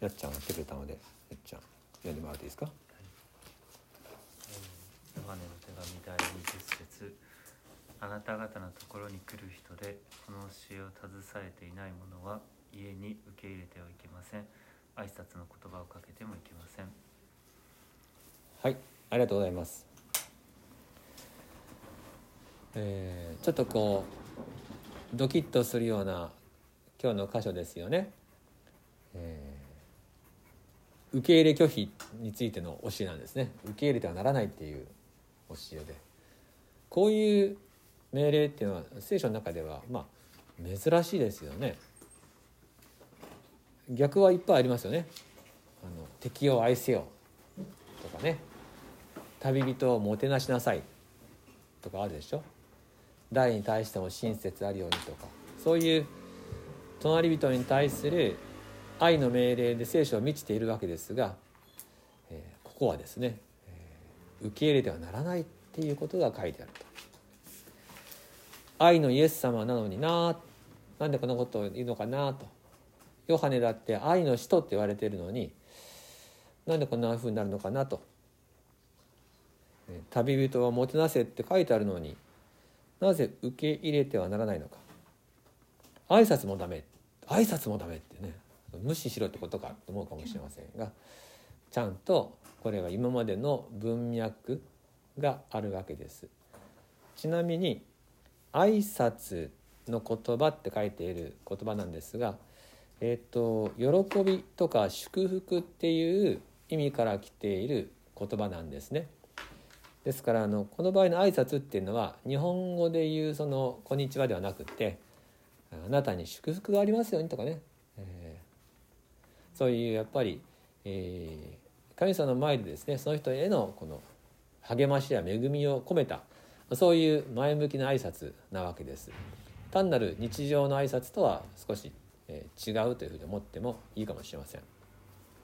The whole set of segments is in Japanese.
やっちゃんがやってくれたのでやっちゃん。読んでもらっていいですか？ヨハネの手紙第20節。あなた方のところに来る人でこの教えを携えていない者は家に受け入れてはいけません。挨拶の言葉をかけてもいけません。はいありがとうございます。えーちょっとこうドキッとするような今日の箇所ですよね、えー受け入れ拒否についての教えなんですね。受け入れてはならないっていう教えで。こういう命令っていうのは聖書の中ではまあ珍しいですよね。逆はいっぱいありますよね。あの敵を愛せよ。とかね。旅人をもてなしなさい。とかあるでしょ。誰に対しても親切あるようにとか。そういう隣人に対する愛の命令で聖書は満ちているわけですが、えここはですね、え受け入れてはならないっていうことが書いてあると。愛のイエス様なのにななんでこんなことを言うのかなと。ヨハネだって愛の使徒って言われてるのになんでこんなふうになるのかなと。旅人はもてなせって書いてあるのになぜ受け入れてはならないのか。挨拶もダメ。挨拶もダメってね。無視しろってことかと思うかもしれませんがちゃんとこれは今までの文脈があるわけです。ちなみに挨拶の言葉って書いている言葉なんですがえっ、と喜びとか祝福っていう意味から来ている言葉なんですね。ですからあのこの場合の挨拶っていうのは日本語で言うその「こんにちは」ではなくて「あなたに祝福がありますように」とかね、そういうやっぱり、えー神様の前でですねその人へのこの励ましや恵みを込めたそういう前向きな挨拶なわけです。単なる日常の挨拶とは少し、えー違うというふうに思ってもいいかもしれません。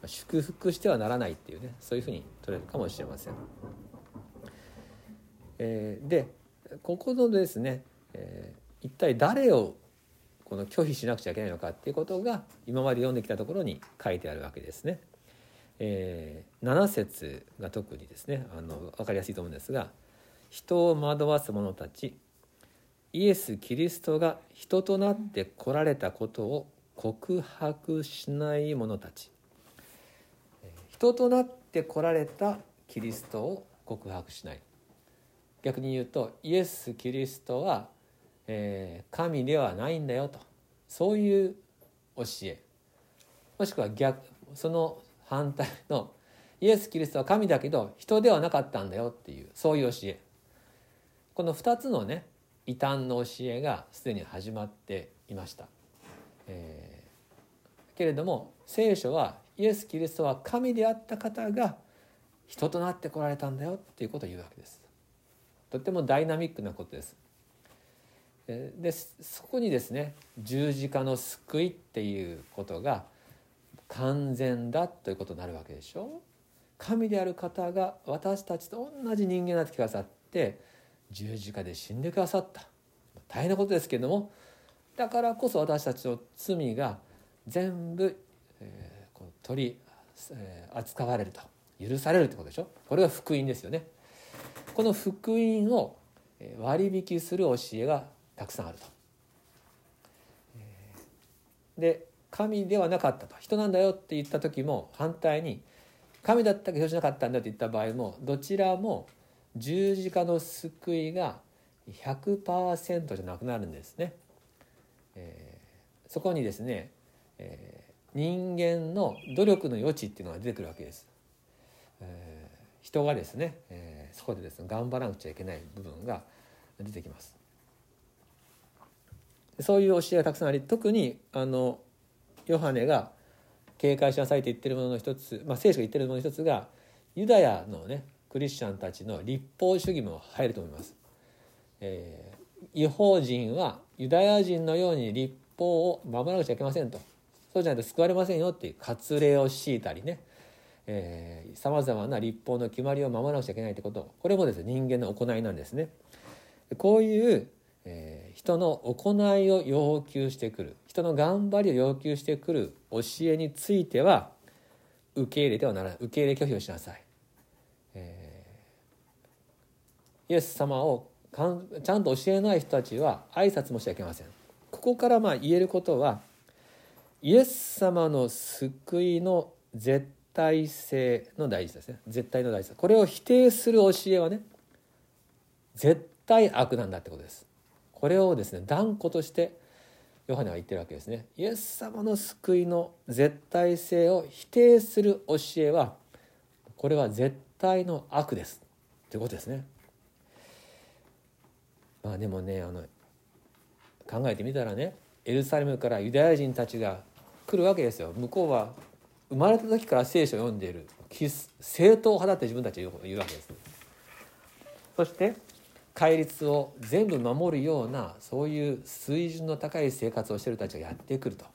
祝福してはならないっていうねそういうふうに取れるかもしれません。えーでここのですね、えー一体誰をこの拒否しなくちゃいけないのかっていうことが今まで読んできたところに書いてあるわけですね。えー7節が特にですねあの分かりやすいと思うんですが「人を惑わす者たちイエス・キリストが人となって来られたことを告白しない者たち」人となって来られたキリストを告白しない逆に言うとイエス・キリストは、えー神ではないんだよと。そういう教え。もしくは逆その反対のイエス・キリストは神だけど人ではなかったんだよっていうそういう教え。この2つのね異端の教えがすでに始まっていました、えーけれども聖書はイエス・キリストは神であった方が人となってこられたんだよっていうことを言うわけです。とってもダイナミックなことです。でそこにですね十字架の救いっていうことが完全だということになるわけでしょ？神である方が私たちと同じ人間になってくださって十字架で死んでくださった。大変なことですけれどもだからこそ私たちの罪が全部、えーこう取り、えー扱われると許されるってことでしょ？これが福音ですよね。この福音を割引する教えがたくさんあると。で神ではなかったと人なんだよって言った時も反対に神だったけど人じゃなかったんだって言った場合もどちらも十字架の救いが100%じゃなくなるんですね。えーそこにですね、えー人間の努力の余地っていうのが出てくるわけです。えー人がですね、えーそこでですね頑張らなくちゃいけない部分が出てきます。そういう教えがたくさんあり特にあのヨハネが警戒しなさいと言ってるものの一つ、まあ、聖書が言ってるものの一つがユダヤのねクリスチャンたちの立法主義も入ると思います。えー違法人はユダヤ人のように立法を守らなくちゃいけませんとそうじゃないと救われませんよっていう割礼を強いたりねさまざまな立法の決まりを守らなくちゃいけないってことこれもですね人間の行いなんですね。こういう、えー人の行いを要求してくる人の頑張りを要求してくる教えについては受け入れてはならない受け入れ拒否をしなさい、えー、イエス様をかんちゃんと教えない人たちは挨拶もしちゃいけません。ここからまあ言えることはイエス様の救いの絶対性の大事ですね。絶対の大事さこれを否定する教えはね絶対悪なんだってことです。これをですね断固としてヨハネは言ってるわけですね。イエス様の救いの絶対性を否定する教えはこれは絶対の悪です。ということですね。まあでもねあの考えてみたらねエルサレムからユダヤ人たちが来るわけですよ。向こうは生まれた時から聖書を読んでいる。正統派だって自分たちは言うわけです。そして戒律を全部守るようなそういう水準の高い生活をしてる人たちがやってくると。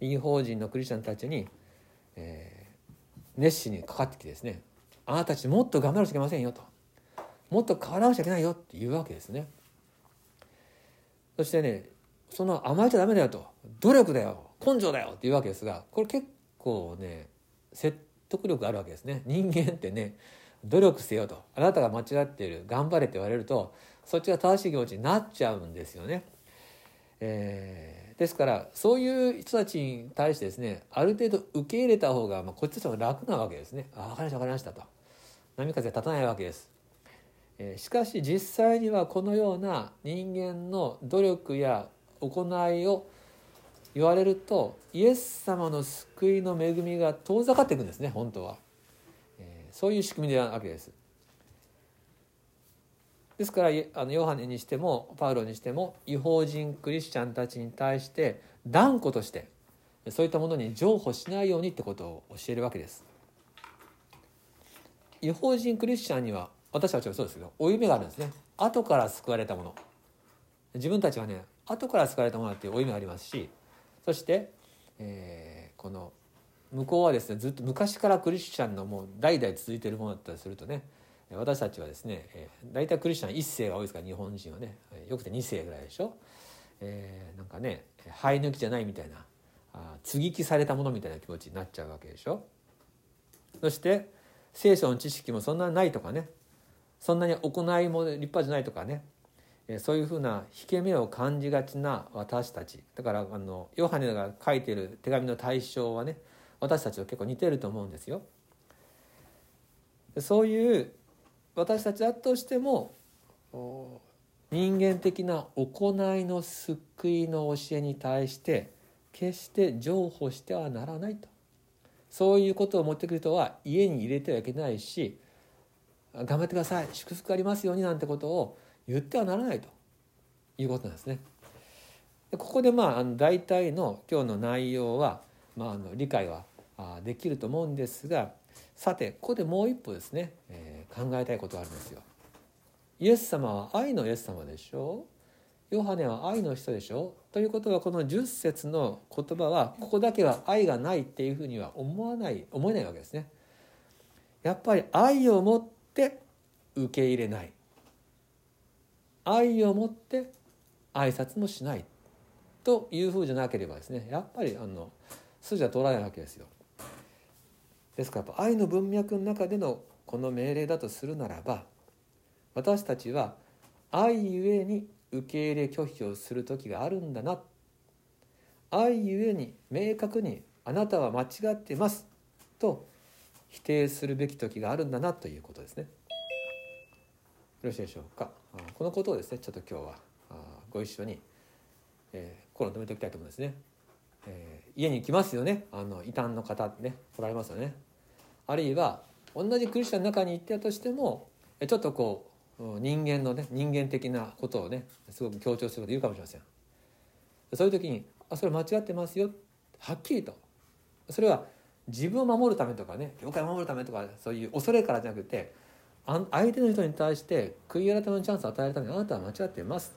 違法人のクリスチャンたちに、えー、熱心にかかってきてですねあなたたちもっと頑張らなきゃいけませんよと。もっと変わらなきゃいけないよっていうわけですね。そしてねその甘えちゃダメだよと。努力だよ。根性だよっていうわけですがこれ結構ね説得力あるわけですね。人間ってね努力せよとあなたが間違っている頑張れって言われるとそっちが正しい気持ちになっちゃうんですよね。えー、ですからそういう人たちに対してですねある程度受け入れた方が、まあ、こっちとしても楽なわけですね。あ分かりました分かりましたと波風立たないわけです。えー、しかし実際にはこのような人間の努力や行いを言われるとイエス様の救いの恵みが遠ざかっていくんですね本当は。そういう仕組みなわけです。ですからあのヨハネにしてもパウロにしても違法人クリスチャンたちに対して断固としてそういったものに譲歩しないようにってことを教えるわけです。違法人クリスチャンには私たちはそうですけど負い目があるんですね後から救われたもの自分たちはね後から救われたものっていう負い目がありますしそして、えー、この向こうはですねずっと昔からクリスチャンのもう代々続いているものだったりするとね私たちはですね大体クリスチャン1世が多いですから日本人はねよくて2世ぐらいでしょ、えー、なんかね生え抜きじゃないみたいなあ接ぎ木されたものみたいな気持ちになっちゃうわけでしょ？そして聖書の知識もそんなにないとかねそんなに行いも立派じゃないとかねそういうふうな引け目を感じがちな私たち。だからあのヨハネが書いてる手紙の対象はね私たちと結構似てると思うんですよ。そういう私たちだとしても人間的な行いの救いの教えに対して決して譲歩してはならないとそういうことを持ってくる人は家に入れてはいけないし頑張ってください祝福ありますようになんてことを言ってはならないということなんですね。ここでまあ大体の今日の内容は、まあ、あの理解はできると思うんですがさてここでもう一歩ですね、えー、考えたいことがあるんですよ。イエス様は愛のイエス様でしょ？うヨハネは愛の人でしょ？ということはこの10節の言葉はここだけは愛がないっていうふうには思わない思えないわけですね。やっぱり愛を持って受け入れない愛を持って挨拶もしないというふうじゃなければですねやっぱりあの筋は通らないわけですよ。ですから愛の文脈の中でのこの命令だとするならば私たちは愛ゆえに受け入れ拒否をする時があるんだな愛ゆえに明確にあなたは間違ってますと否定するべき時があるんだなということですね。よろしいでしょうか。このことをですねちょっと今日はご一緒に、えー、心を止めておきたいと思うんですね。えー、家に来ますよねあの異端の方ね来られますよね。あるいは同じクリスチャンの中に行ったとしてもちょっとこう人間のね人間的なことをねすごく強調すること言うかもしれません。そういう時に「あそれ間違ってますよ」はっきりと。それは自分を守るためとかね教会を守るためとかそういう恐れからじゃなくて相手の人に対して悔い改めのチャンスを与えるためにあなたは間違ってます。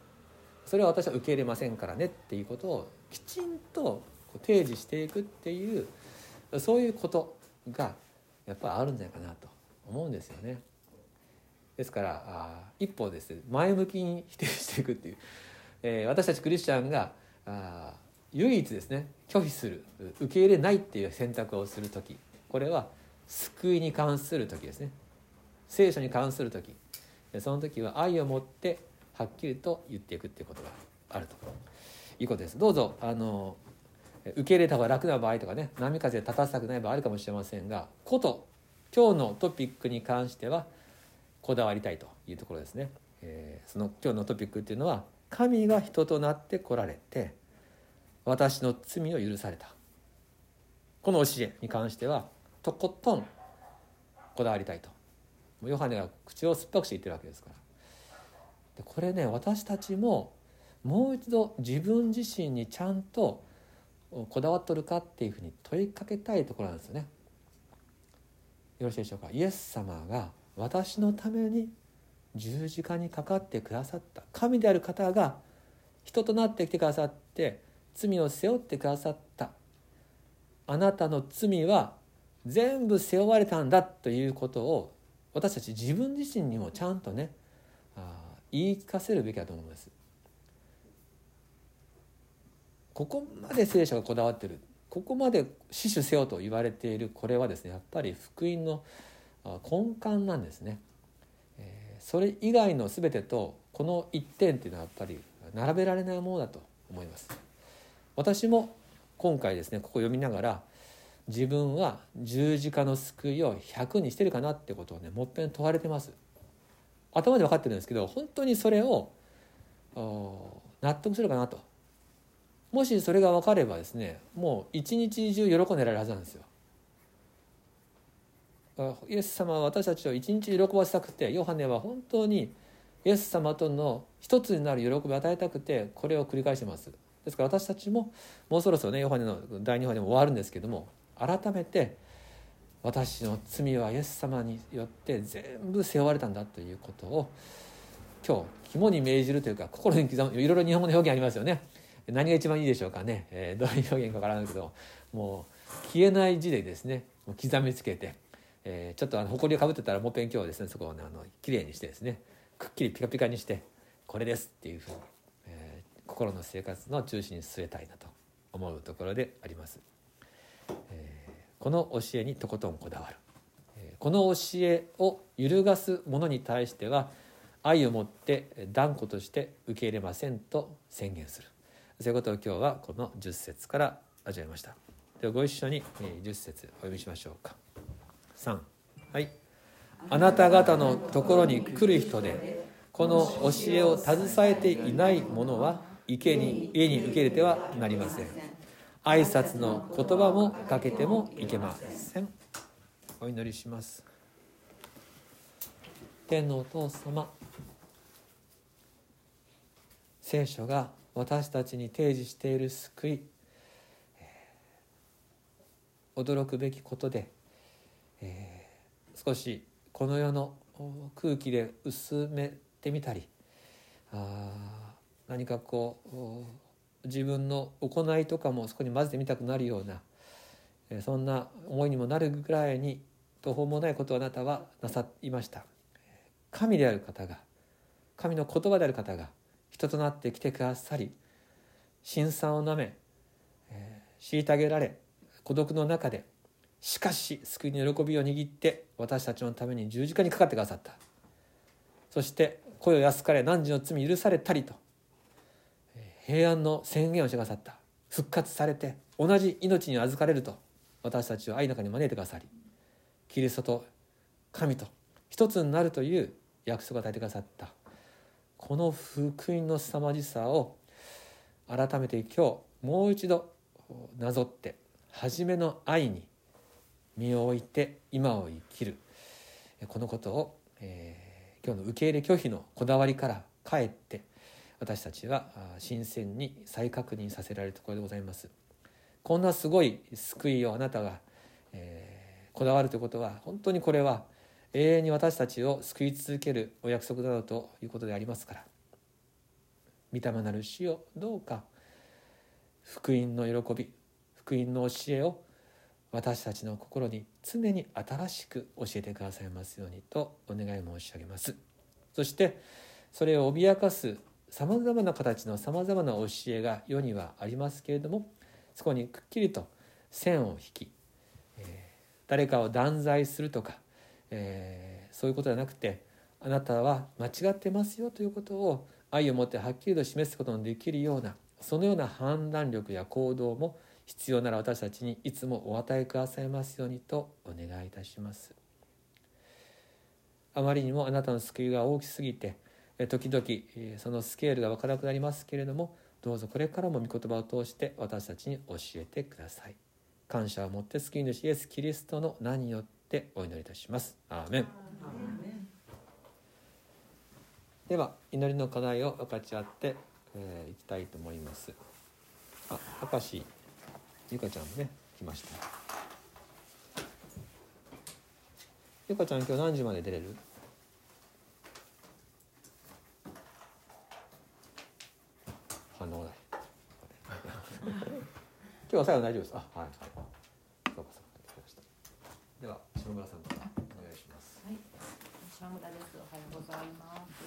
それは私は受け入れませんからねっていうことをきちんと提示していくっていうそういうことがやっぱりあるんじゃないかなと思うんですよね。ですからあ一歩です。ね前向きに否定していくっていう、えー、私たちクリスチャンがあ唯一ですね。拒否する。受け入れないっていう選択をする時。これは救いに関する時ですね。聖書に関する時。その時は愛を持ってはっきりと言っていくっていうことがあると。いうことです。どうぞあの受け入れた方が楽な場合とかね波風立たせたくない場合あるかもしれませんがこと今日のトピックに関してはこだわりたいというところですね、えー、その今日のトピックっていうのは神が人となって来られて私の罪を許された。この教えに関してはとことんこだわりたいと。ヨハネが口を酸っぱくして言ってるわけですから。でこれね私たちももう一度自分自身にちゃんとこだわっとるかっていうふうに問いかけたいところなんですよね。よろしいでしょうかイエス様が私のために十字架にかかってくださった神である方が人となってきてくださって罪を背負ってくださったあなたの罪は全部背負われたんだということを私たち自分自身にもちゃんとね言い聞かせるべきだと思うんです。ここまで聖書がこだわってるここまで死守せよと言われているこれはですねやっぱり福音の根幹なんですね。それ以外の全てとこの一点っていうのはやっぱり並べられないものだと思います。私も今回ですねここ読みながら自分は十字架の救いを100にしてるかなってことをねもっぺん問われてます。頭で分かってるんですけど本当にそれを納得するかなともしそれが分かればですねもう一日中喜んでられるはずなんですよ。イエス様は私たちを一日喜ばせたくてヨハネは本当にイエス様との一つになる喜びを与えたくてこれを繰り返してますですから私たちももうそろそろねヨハネの第2話でも終わるんですけども改めて私の罪はイエス様によって全部背負われたんだということを今日肝に銘じるというか心に刻むいろいろ日本語の表現ありますよね何が一番いいでしょうかね、えー、どういう表現かわからないけどもう消えない字でですね刻みつけて、えー、ちょっとあの埃をかぶってたらもっぺん今日はですねそこを、ね、あのきれいにしてですねくっきりピカピカにしてこれですっていうふうに、えー、心の生活の中心に据えたいなと思うところであります。えー、この教えにとことんこだわる、えー、この教えを揺るがす者に対しては愛を持って断固として受け入れませんと宣言する。そういうことを今日はこの10節から味わいました。ではご一緒に10節お読みしましょうか。3はい。あなた方のところに来る人でこの教えを携えていない者は池に家に受け入れてはなりません。挨拶の言葉もかけてもいけません。お祈りします。天のお父様聖書が私たちに提示している救い、驚くべきことで、えー、少しこの世の空気で薄めてみたりあ何かこう自分の行いとかもそこに混ぜてみたくなるような、えー、そんな思いにもなるぐらいに途方もないことをあなたはなさいました。神である方が神の言葉である方が人となって来てくださり辛酸をなめ、えー、虐げられ孤独の中でしかし救いの喜びを握って私たちのために十字架にかかってくださった。そして声を安かれ何時の罪許されたりと平安の宣言をしてくださった。復活されて同じ命に預かれると私たちを愛の中に招いてくださりキリストと神と一つになるという約束を与えてくださった。この福音の凄まじさを改めて今日もう一度なぞって初めの愛に身を置いて今を生きる。このことを、えー、今日の受け入れ拒否のこだわりからかえって私たちは新鮮に再確認させられるところでございます。こんなすごい救いをあなたが、えー、こだわるということは本当にこれは永遠に私たちを救い続けるお約束だろうということでありますから。御霊なる死をどうか福音の喜び福音の教えを私たちの心に常に新しく教えてくださいますようにとお願い申し上げます。そしてそれを脅かすさまざまな形のさまざまな教えが世にはありますけれどもそこにくっきりと線を引き、誰かを断罪するとか、えーそういうことではなくてあなたは間違ってますよということを愛を持ってはっきりと示すことのできるようなそのような判断力や行動も必要なら私たちにいつもお与えくださいますようにとお願いいたします。あまりにもあなたの救いが大きすぎて時々そのスケールが分からなくなりますけれどもどうぞこれからも御言葉を通して私たちに教えてください。感謝を持って救い主イエス・キリストの名によってお祈りいたします。アーメン。では祈りの課題を分かち合って、えーいきたいと思います。あ明石ゆかちゃんもね来ました。ゆかちゃん今日何時まで出れる？反応ない。今日は最後大丈夫です。あはいはいそうかそうかわかりましたでは下村さんからお願いしますはい、島村です。おはようございます。